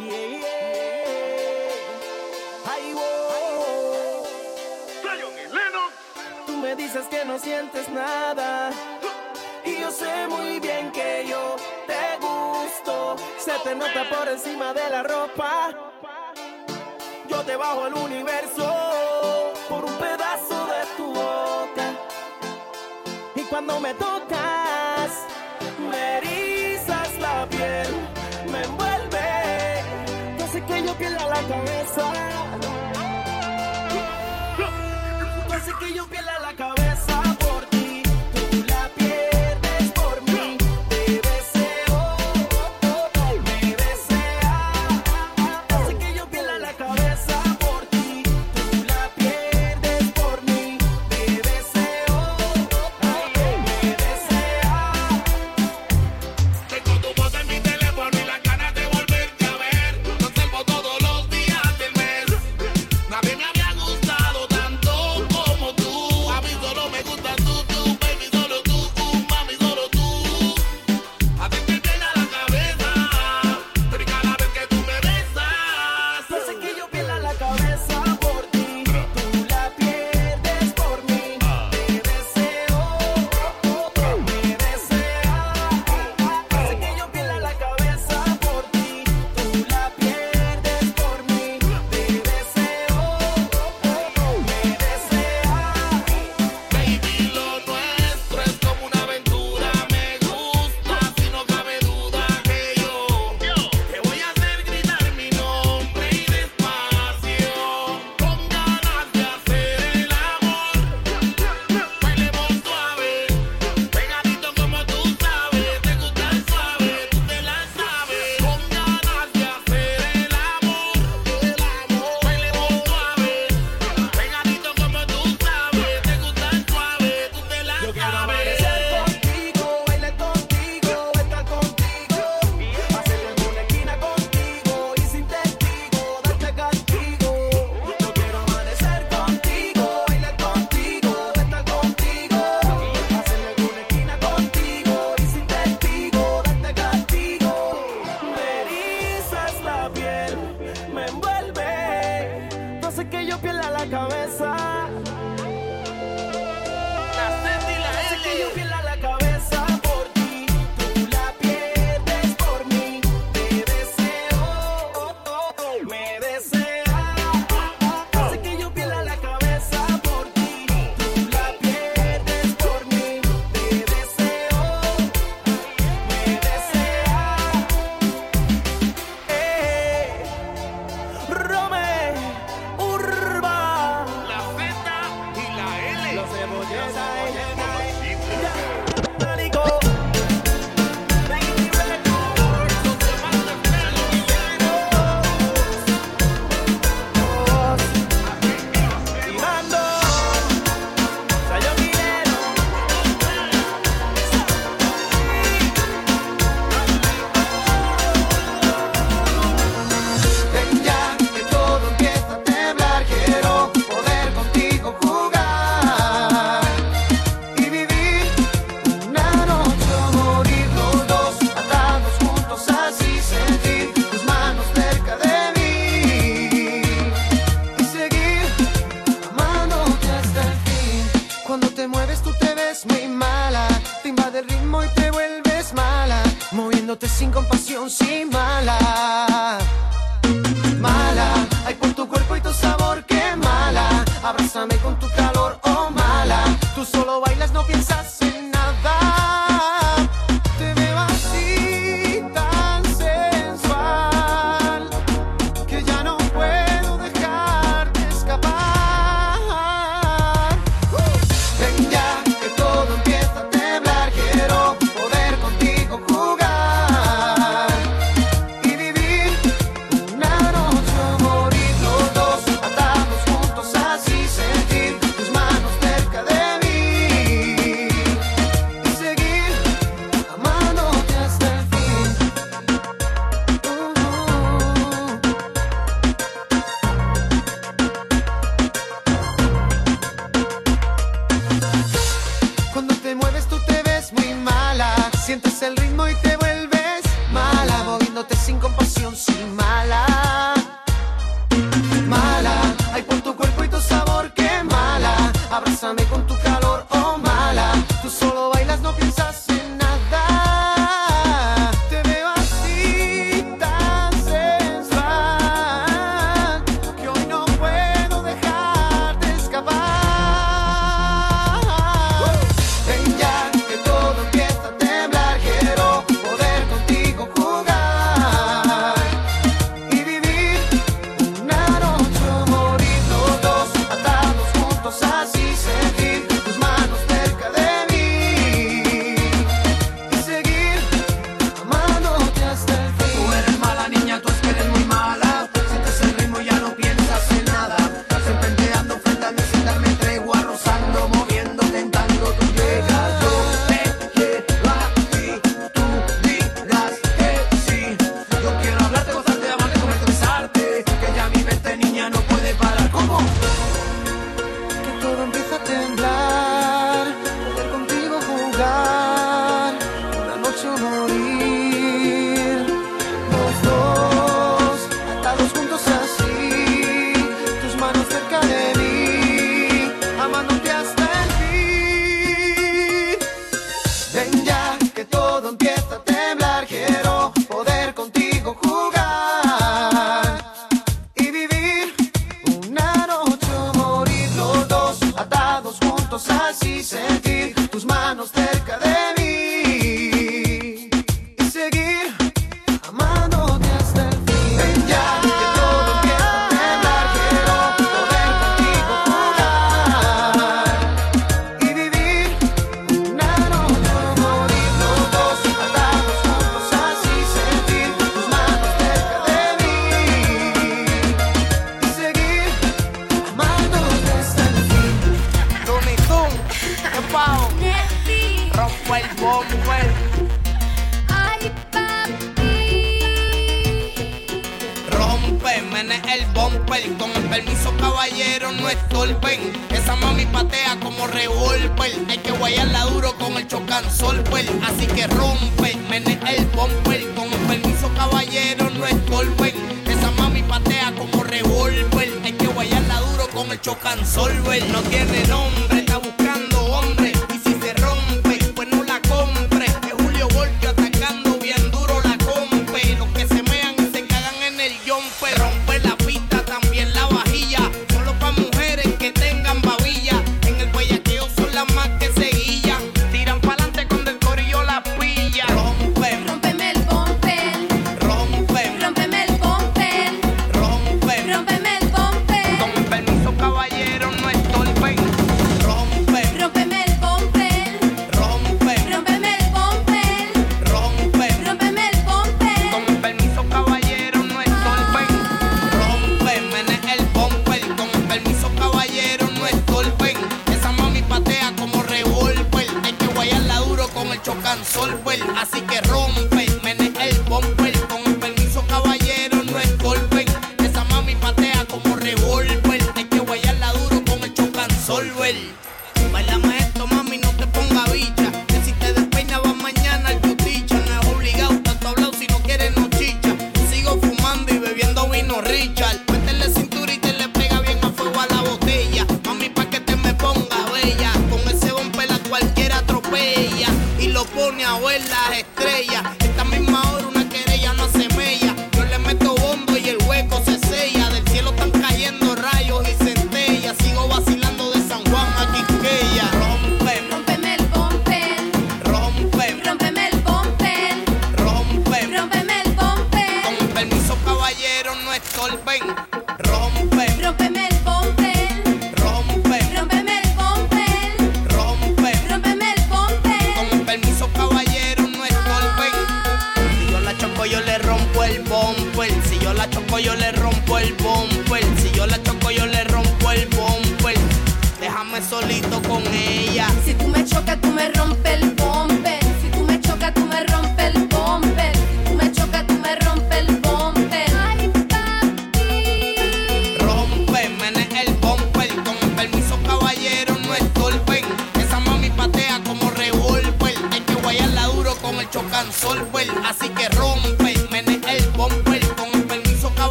Yeah, yeah. Ahí voy. Tú me dices que no sientes nada. Y yo sé muy bien que yo te gusto. Se te nota por encima de la ropa. Yo te bajo el universo por un pedazo de tu boca. Y cuando me tocas, me erizas la piel. Me hace que yo pierda la cabeza. Tú que yo pierda la cabeza.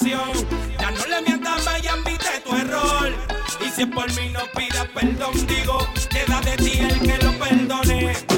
Ya no le mientas, vayan, viste tu error. Y si es por mí no pidas perdón, digo, queda de ti el que lo perdone.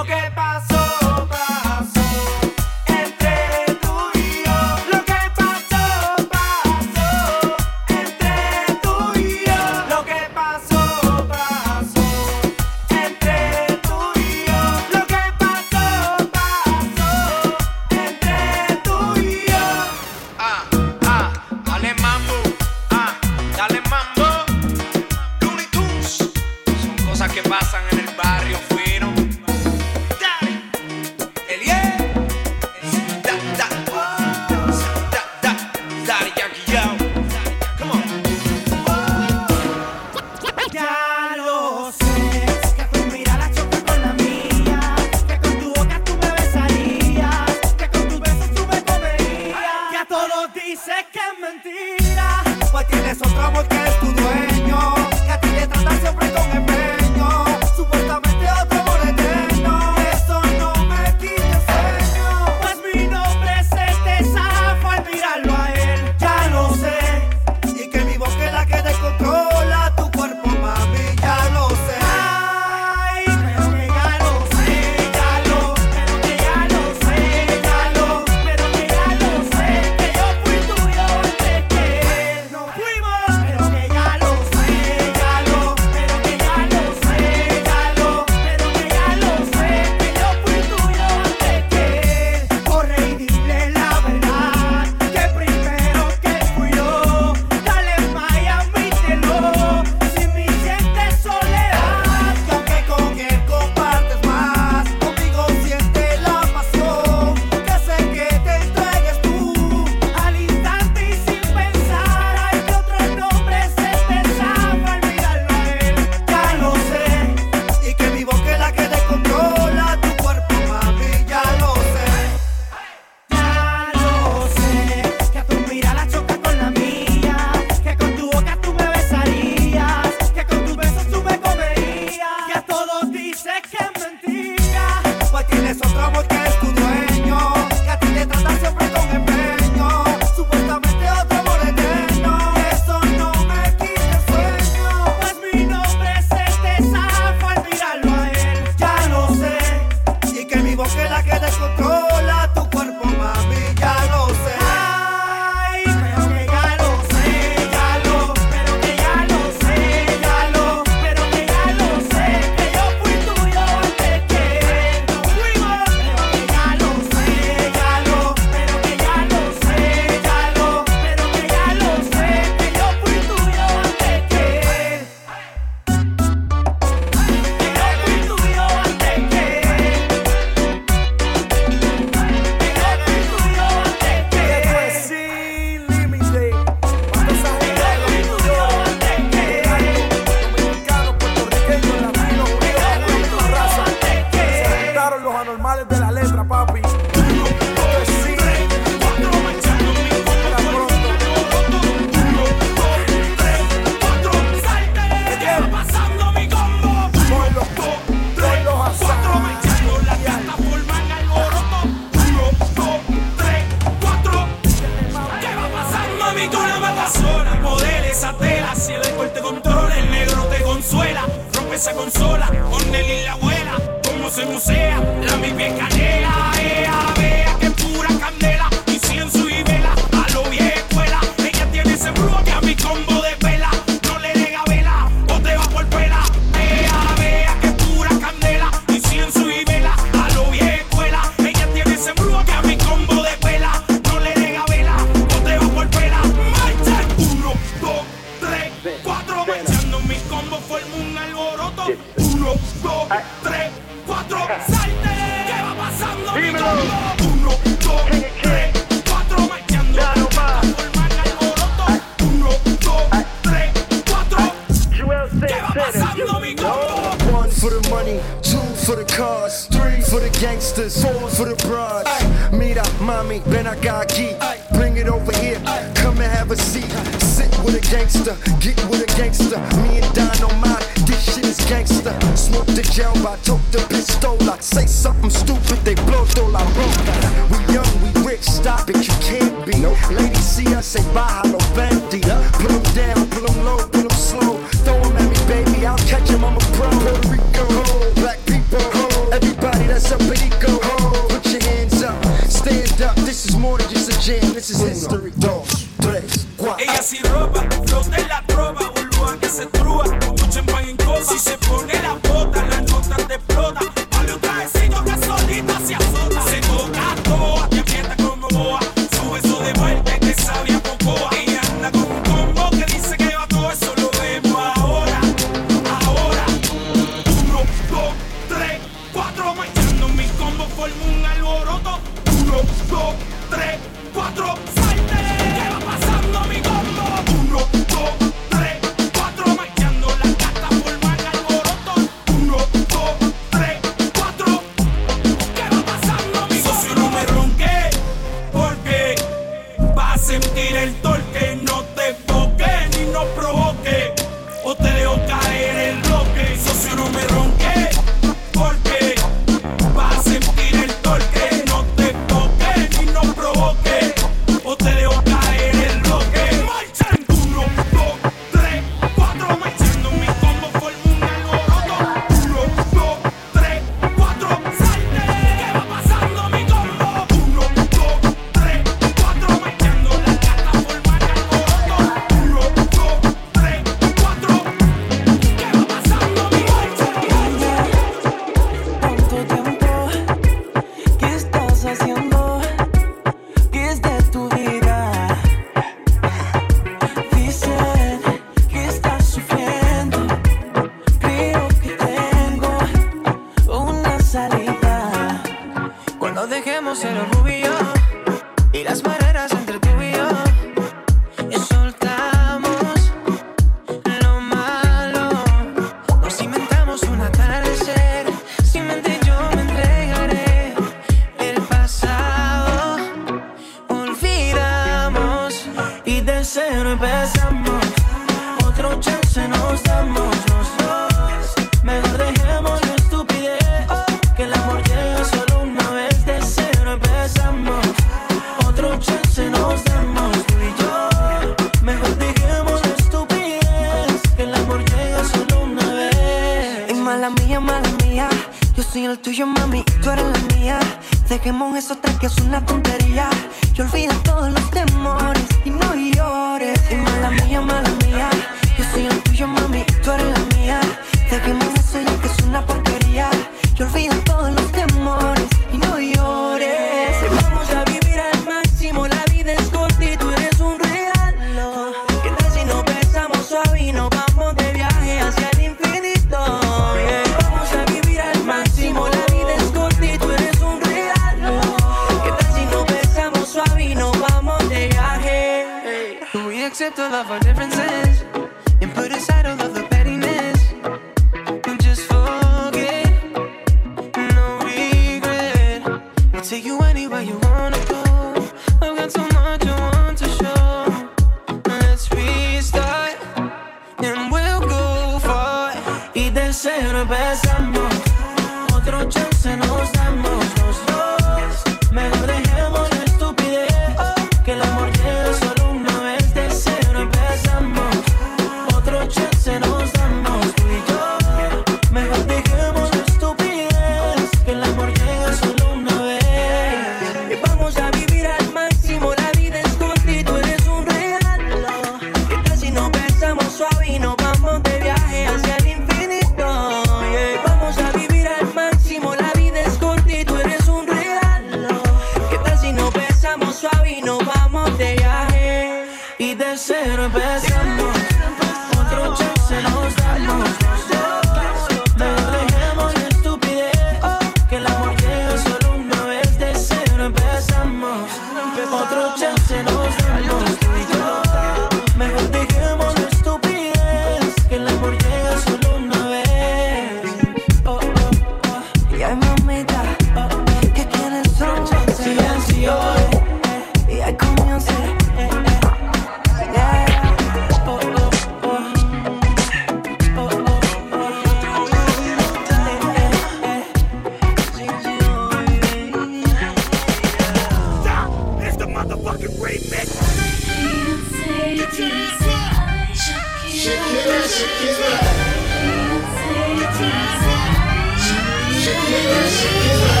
Shakira,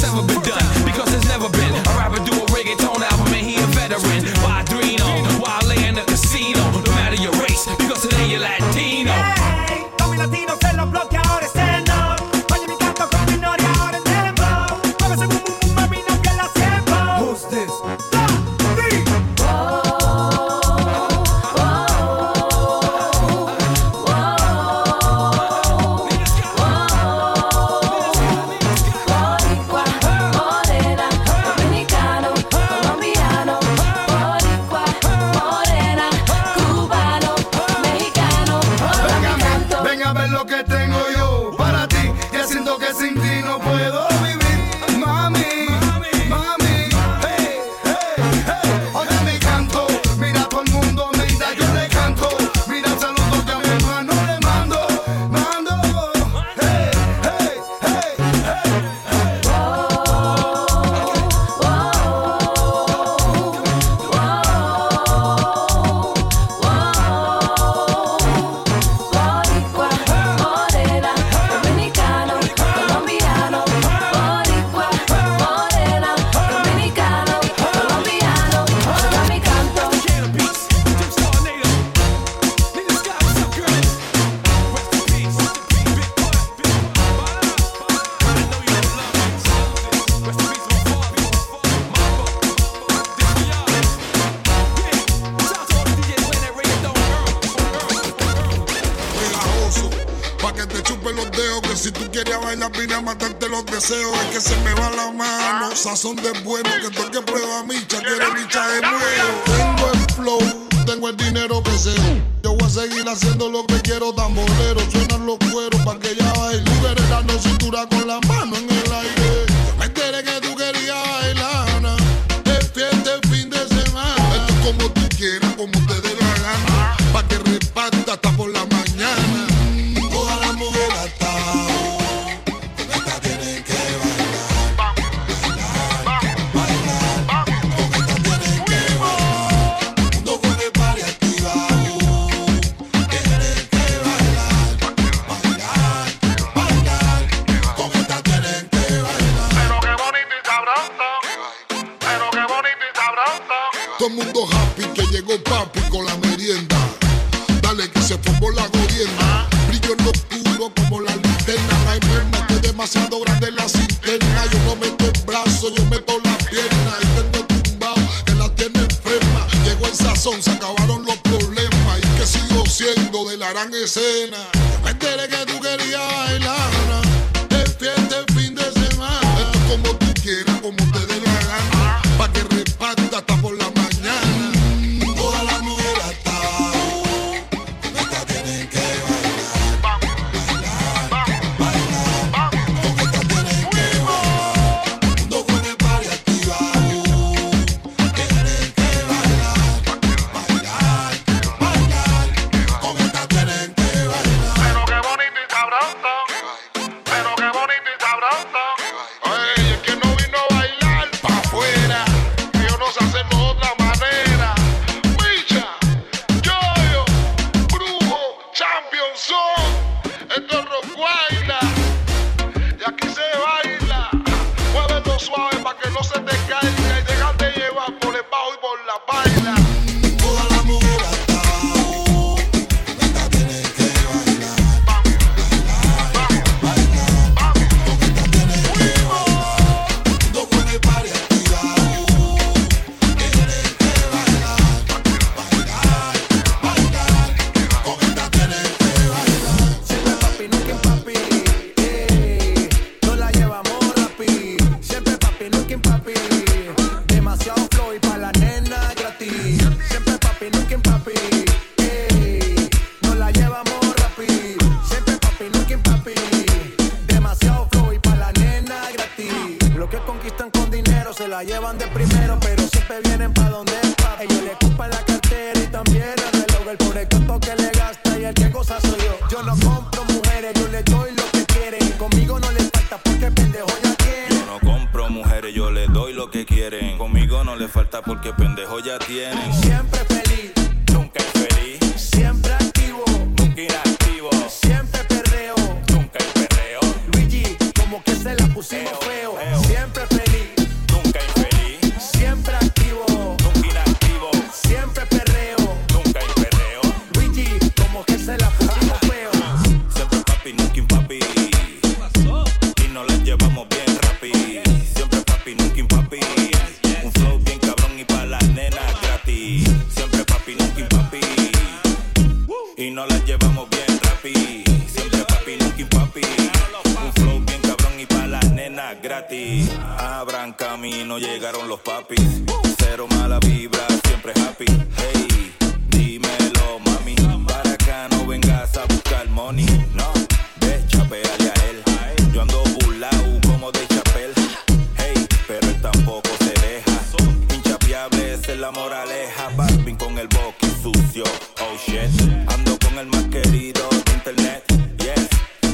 that's ever been done. Because it's never been Son de buen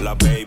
la baby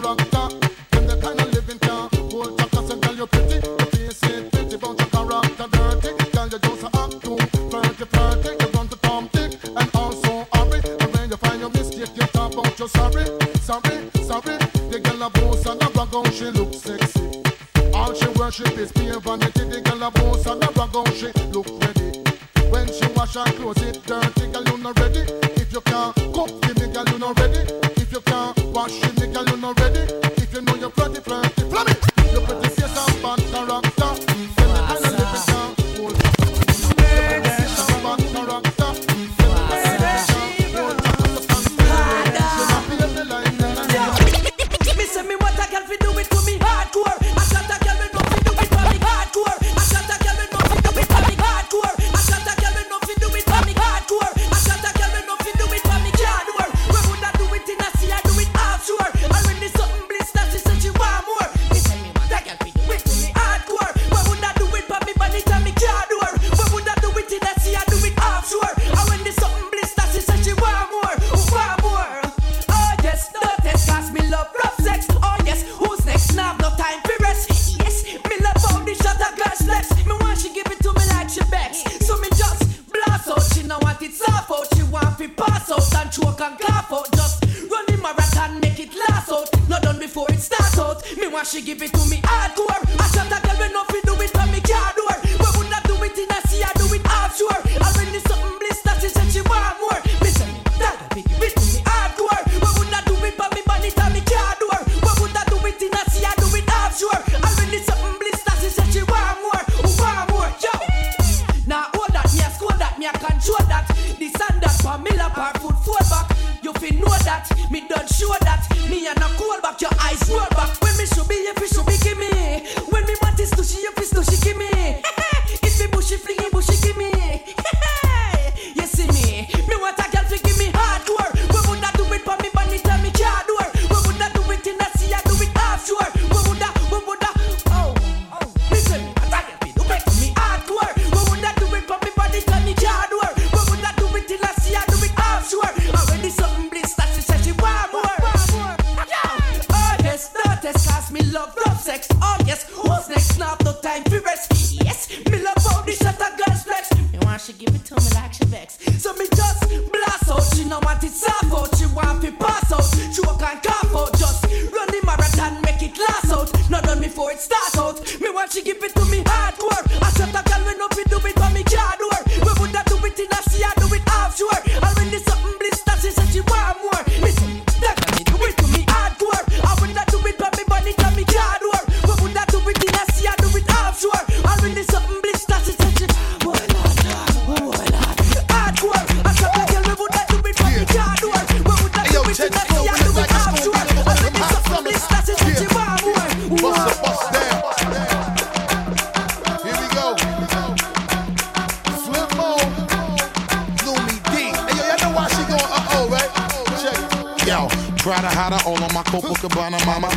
character. Them the kind of living can't hold said, girl, you're pretty. Your face is pretty, but your character dirty. Girl, you just act too flirty, flirty. You run to Tom, Dick, and also hurry. And when you find your mistake, you talk about your sorry, sorry, sorry. The girl a boss and a brag she look sexy. All she worship is pure vanity. The girl a boss and a brag she look ready. When she wash her clothes, it dirty. Girl, you not ready.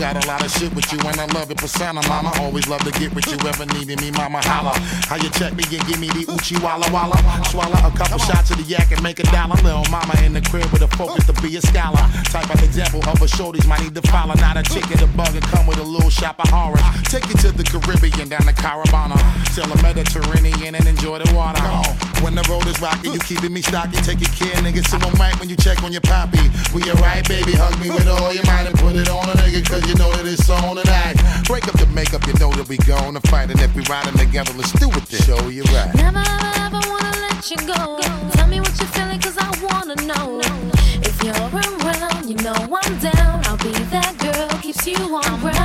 Got a lot of shit with you, and I love it, persona, mama. Always love to get with you, ever needed me, mama. Holla. How you check me and give me the Uchi Walla Walla? Swallow a couple shots of the yak and make a dollar. Little mama in the crib with a focus to be a scholar. Type of example of a shorties might need to follow. Not a chick in the bug and come with a little shop of horror. Take you to the Caribbean, down to Caravana. Till the Mediterranean and enjoy the water. When the road is rocky, you keeping me stocky. Take your care, nigga. So I'm right when you check on your poppy. We alright, baby. Hug me with all your might and put it on a nigga, cause you know that it's on tonight. Break up the makeup, you know that we gonna fight. And if we riding together, let's do it then. Show you right. Never ever wanna let you go. Tell me what you're feeling, cause I wanna know. If you're around, you know I'm down. I'll be that girl, keeps you on ground.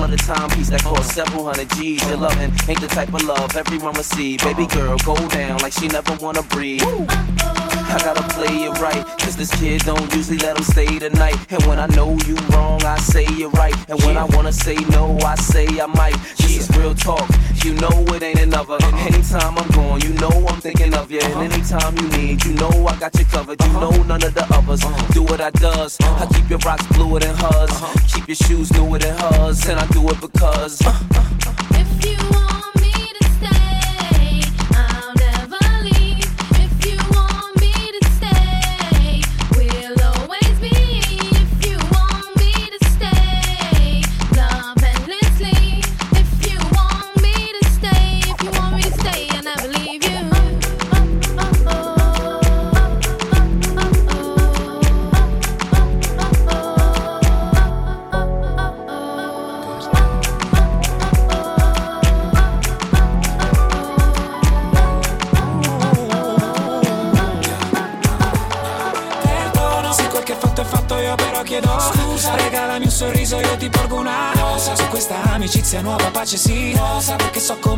A flooded timepiece that several hundred G's. Your loving ain't the type of love everyone see. Baby girl, go down like she never wanna breathe. I gotta play it right, cause this kid don't usually let him stay the night. And when I know you wrong, I say you're right. And when I wanna say no, I say I might. This is real talk, you know it ain't another. Uh-huh. Anytime I'm gone, you know I'm thinking of you. And uh-huh. anytime you need, you know I got you covered. You uh-huh. know none of the others do what I does. I keep your rocks bluer than hers, keep your shoes newer than hers, and I do it because. If you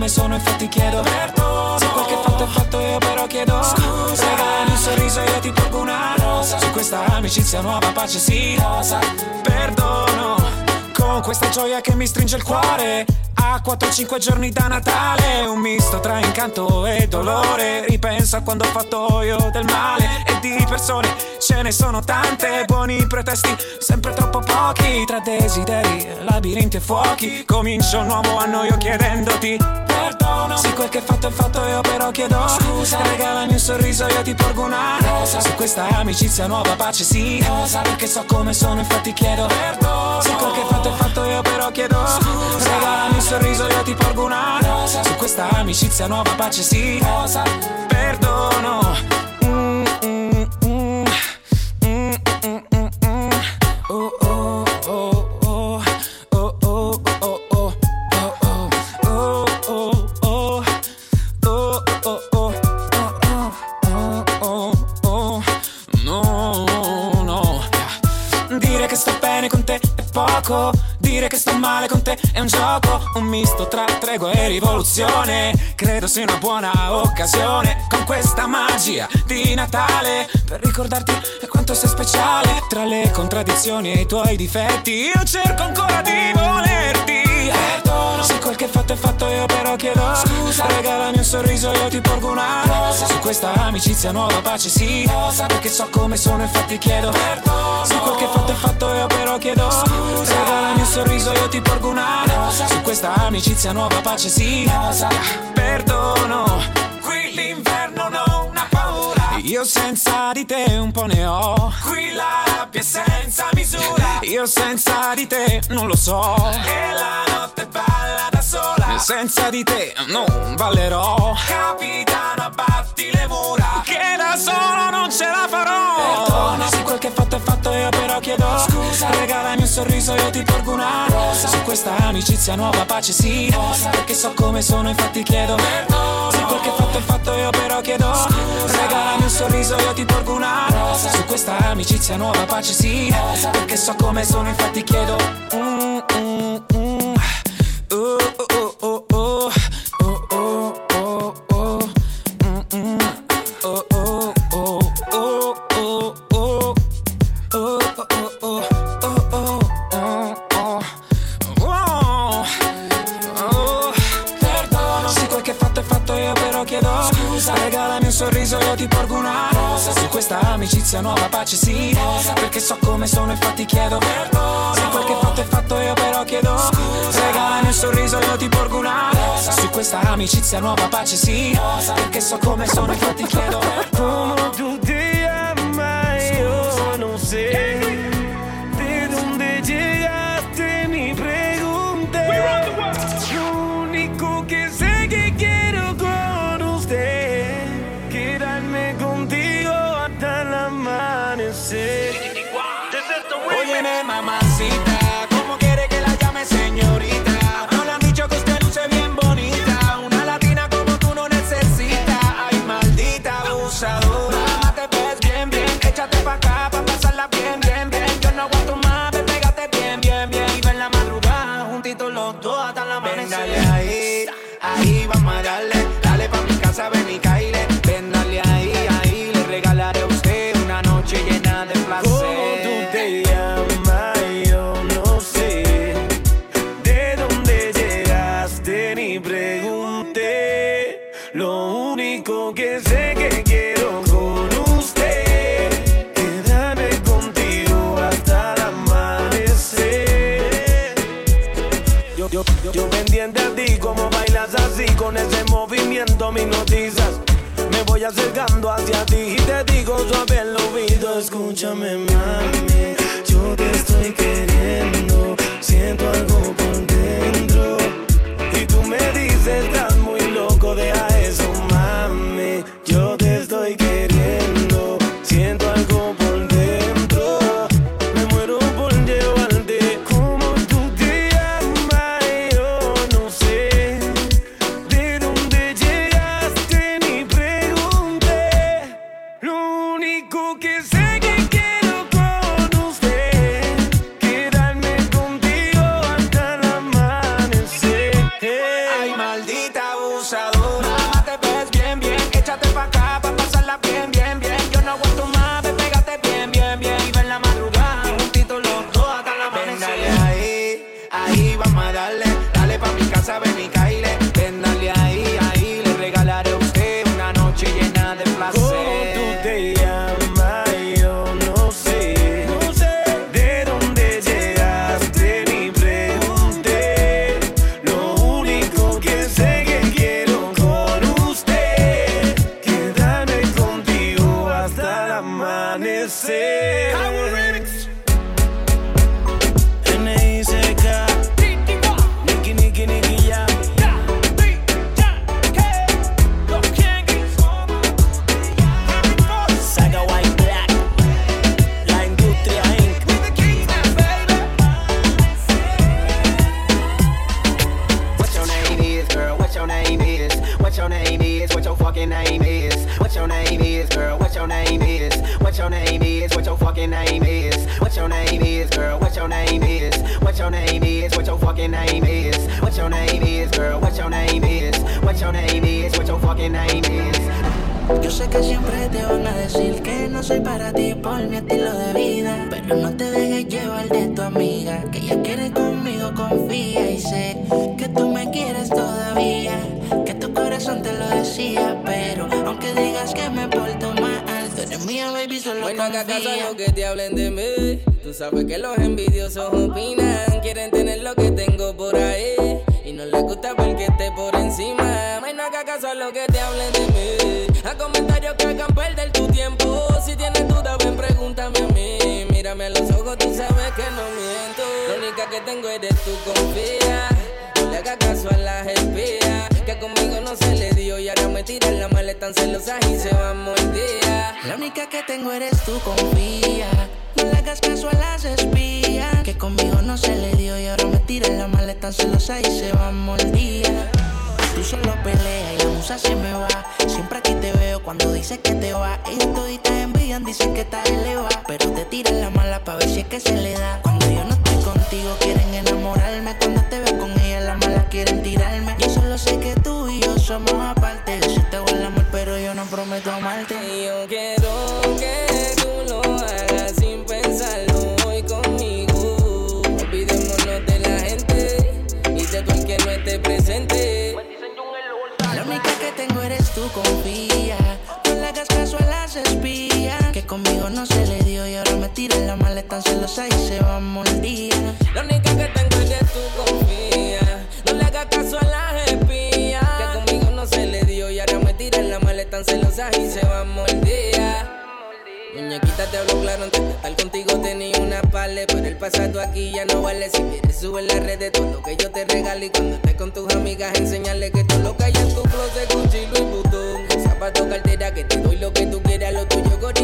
come sono infatti chiedo Perdono. Se quel che fatto è fatto io però chiedo Scusa. Regalami un sorriso io ti porgo una rosa. Su questa amicizia nuova pace sì Rosa. Perdono Con questa gioia che mi stringe il cuore. A 4-5 giorni da Natale Un misto tra incanto e dolore. Ripenso a quando ho fatto io del male. E di persone ce ne sono tante. Buoni pretesti, sempre troppo pochi. Tra desideri, labirinti e fuochi. Comincio un nuovo anno io chiedendoti Perdono Se quel che fatto è fatto io però chiedo Scusa. Regalami un sorriso io ti porgo una rosa. Su questa amicizia nuova pace sì. Rosa. Perché so come sono infatti chiedo Perdono. Se quel che fatto è fatto io però chiedo Scusa. Regalami un sorriso io ti porgo una rosa. Su questa amicizia nuova pace sì. Rosa. Perdono un misto tra tregua e rivoluzione. Credo sia una buona occasione con questa magia di Natale per ricordarti quanto sei speciale. Tra le contraddizioni e i tuoi difetti, io cerco ancora di volerti Perdono Se quel che fatto è fatto io però chiedo Scusa. Regalami un sorriso io ti porgo una rosa. Su questa amicizia nuova pace sì. Rosa. Perché so come sono infatti chiedo Perdono Se quel che fatto è fatto io però chiedo Scusa. Regalami un sorriso io ti porgo una rosa. Su questa amicizia nuova pace sì. Rosa. Perdono Qui l'inverno no. Io senza di te un po' ne ho. Qui la rabbia è senza misura. Io senza di te non lo so. E la notte balla da sola. Eh, senza di te non ballerò. Capitano abbatti le mura. Che da solo non ce la farò. Perdona se quel che è fatto è fatto io però chiedo Scusa. Regalami un sorriso io ti porgo una rosa. Su questa amicizia nuova pace sì. Rosa. Perché so come sono infatti chiedo Perdona Se quel che è fatto è fatto io però chiedo Scusa. Regalami un sorriso io ti porgo una rosa. Su questa amicizia nuova pace sì. Rosa. Perché so come sono infatti chiedo amicizia nuova pace sì. Perché so come sono infatti chiedo per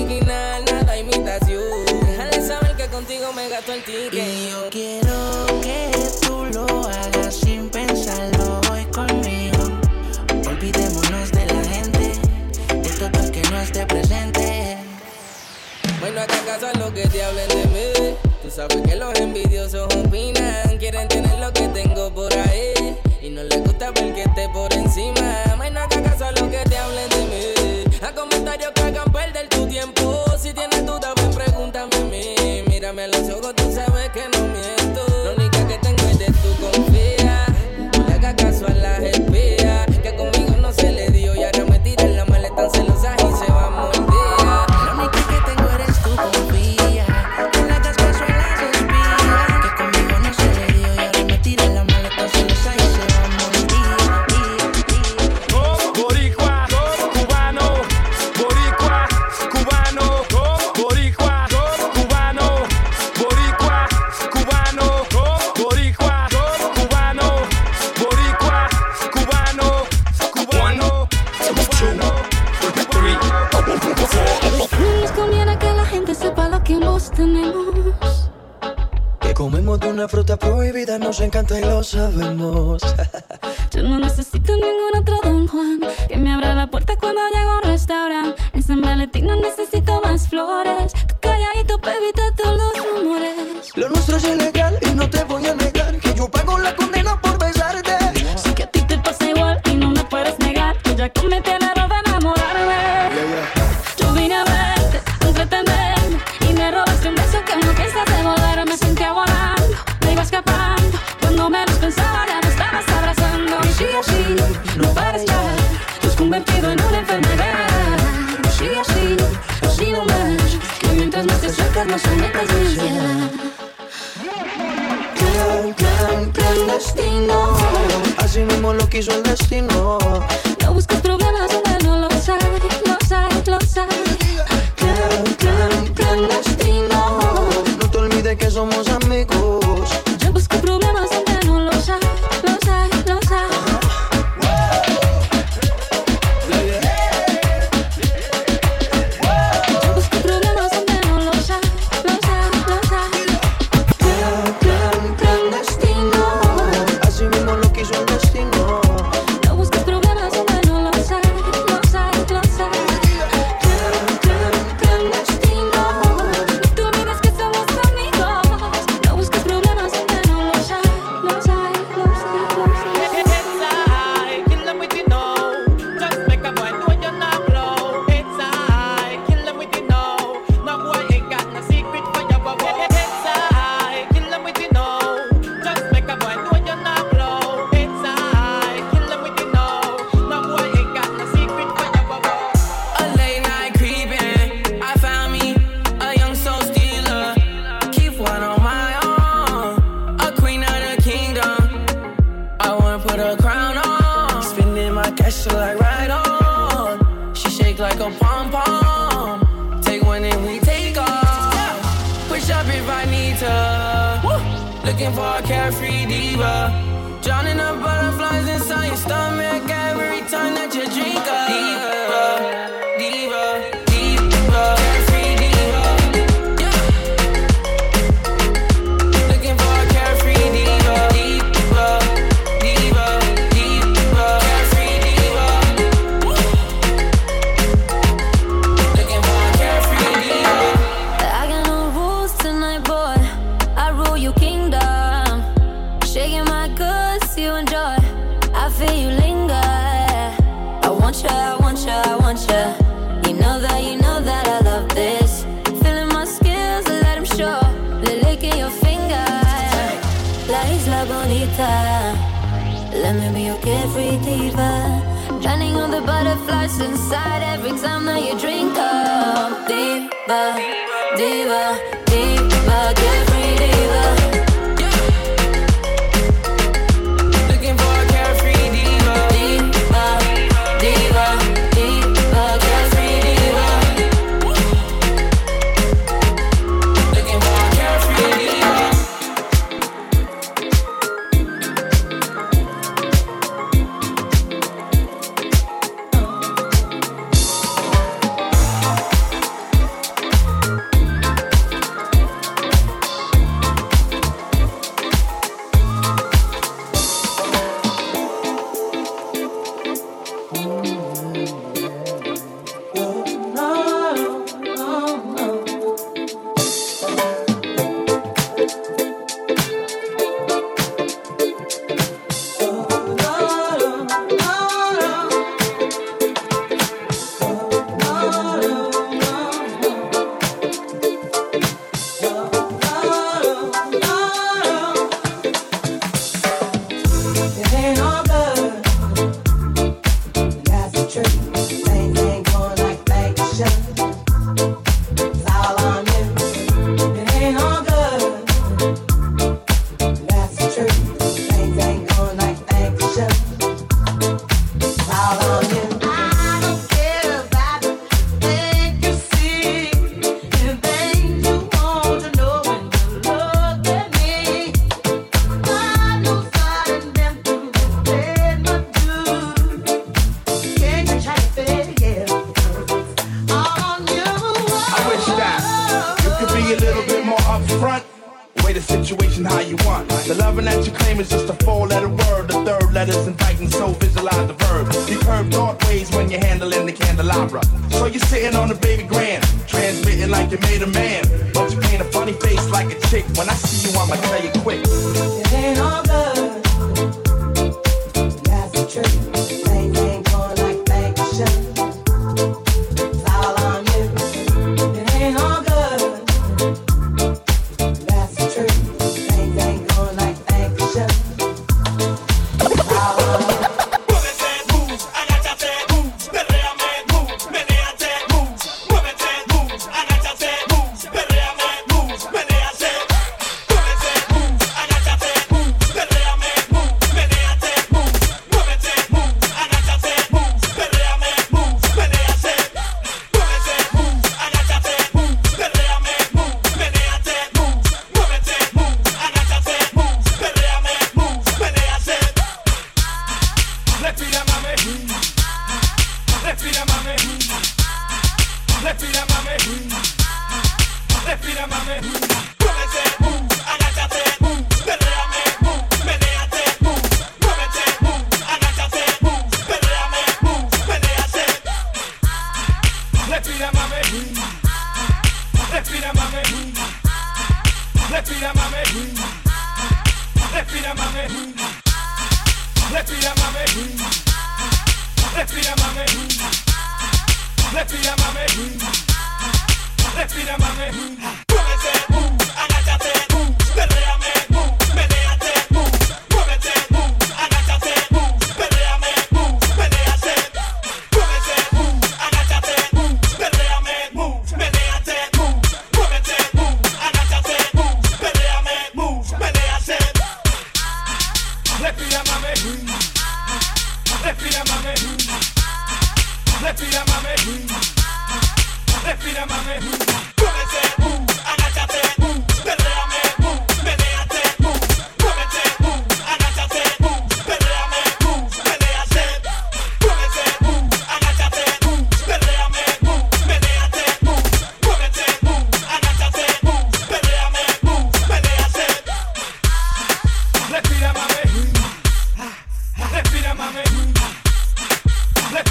original, nada imitación. Déjale saber que contigo me gasto el ticket. Y yo quiero que tú lo hagas sin pensarlo hoy conmigo. Olvidémonos de la gente, de todo el que no esté presente. Bueno, acá casa lo que te hablen de mí. Tú sabes que los envidiosos opinan, quieren tener lo que tengo por ahí. Y no les gusta ver que esté por encima.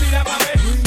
mira pa' ver.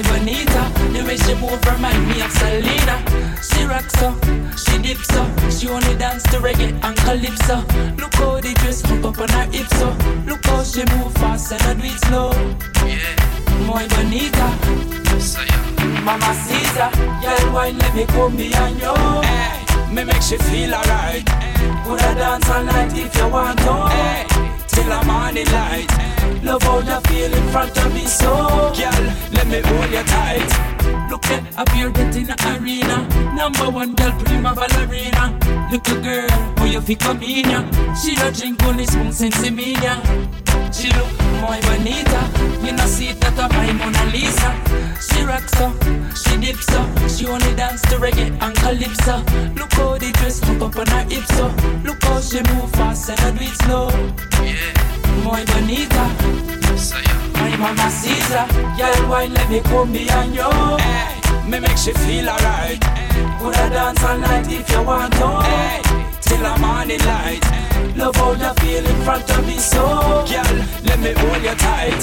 Muy bonita. The way she move remind me of Selena. She rocks so, she dips so. She only dance to reggae and calypso. Look how the dress hook up on her hips so. Look how she move fast and I do it slow. Yeah, muy bonita. Mama Caesar, girl, wine let me come behind you. Hey, me make she feel alright. Coulda dance all night if you want to. Hey, till I'm on the morning light. Love how you feel in front of me, so girl, let me hold you tight. Look at up here getting the arena. Number one girl, prima ballerina. Look, Little girl, who you fi come in ya? She don't drink only spoon sense me ya. She look muy bonita. You know see that of my Mona Lisa. She rocks so, she dips so. She only dance to reggae and calypso. Look how the dress hook up on her hips so. Look how she move fast and I do it slow. Yeah, muy bonita. My mama Caesar, girl, why let me come behind you? Hey, me make she feel alright. Coulda dance all night if you want to. Hey, till the morning light. Love how you feel in front of me, so girl, let me hold you tight.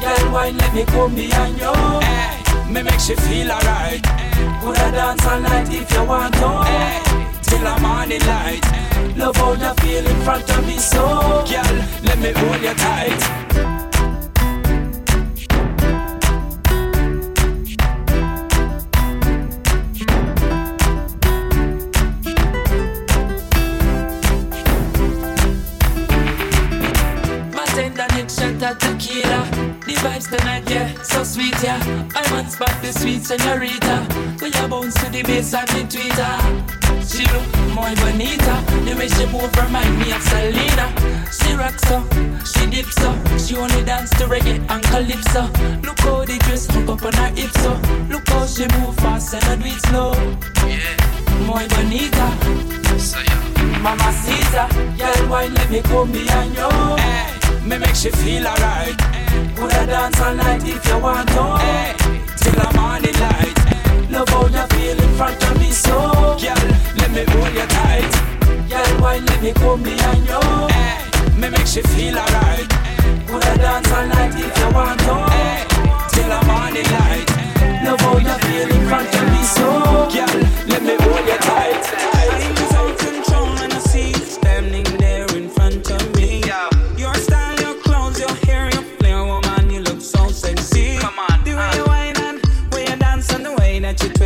Girl, why let me come behind you? Hey, me make she feel alright. Coulda dance all night if you want to. Hey, till the morning light. Love how you feel in front of me, so girl, let me hold you tight. Tequila. Vibes tonight, yeah, so sweet, yeah. I'm on spot, the sweet señorita. We a bounce to the bass and the tweeter. She look muy bonita. The way she move remind me of Selena. She rocks so, she dips so. She only dance to reggae and calypso. Look how the dress hook up on her hips so. Look how she move fast and I do it slow. Yeah, muy bonita. Mama Caesar, girl, why let me come behind you? Hey, me make she feel alright. Coulda dance all night if you want to. Hey, till the morning light. Love how you feel in front of me, so girl, let me hold you tight. Girl, why let me come behind you? Hey, me make she feel alright. Coulda dance all night if you want to. Hey, till the morning light. Love how you feel in front of me, so girl, let me hold you tight.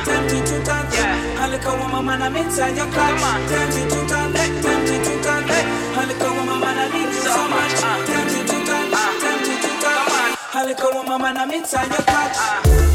uh, tempted to touch. Yeah. I look at woman, man, I'm inside your clutch. Tempted to touch, hey. tempted to touch. Hey. I look at woman, man, I need you so, much. Uh, to touch, uh, tempted to touch. I look at woman, man, I'm inside your clutch.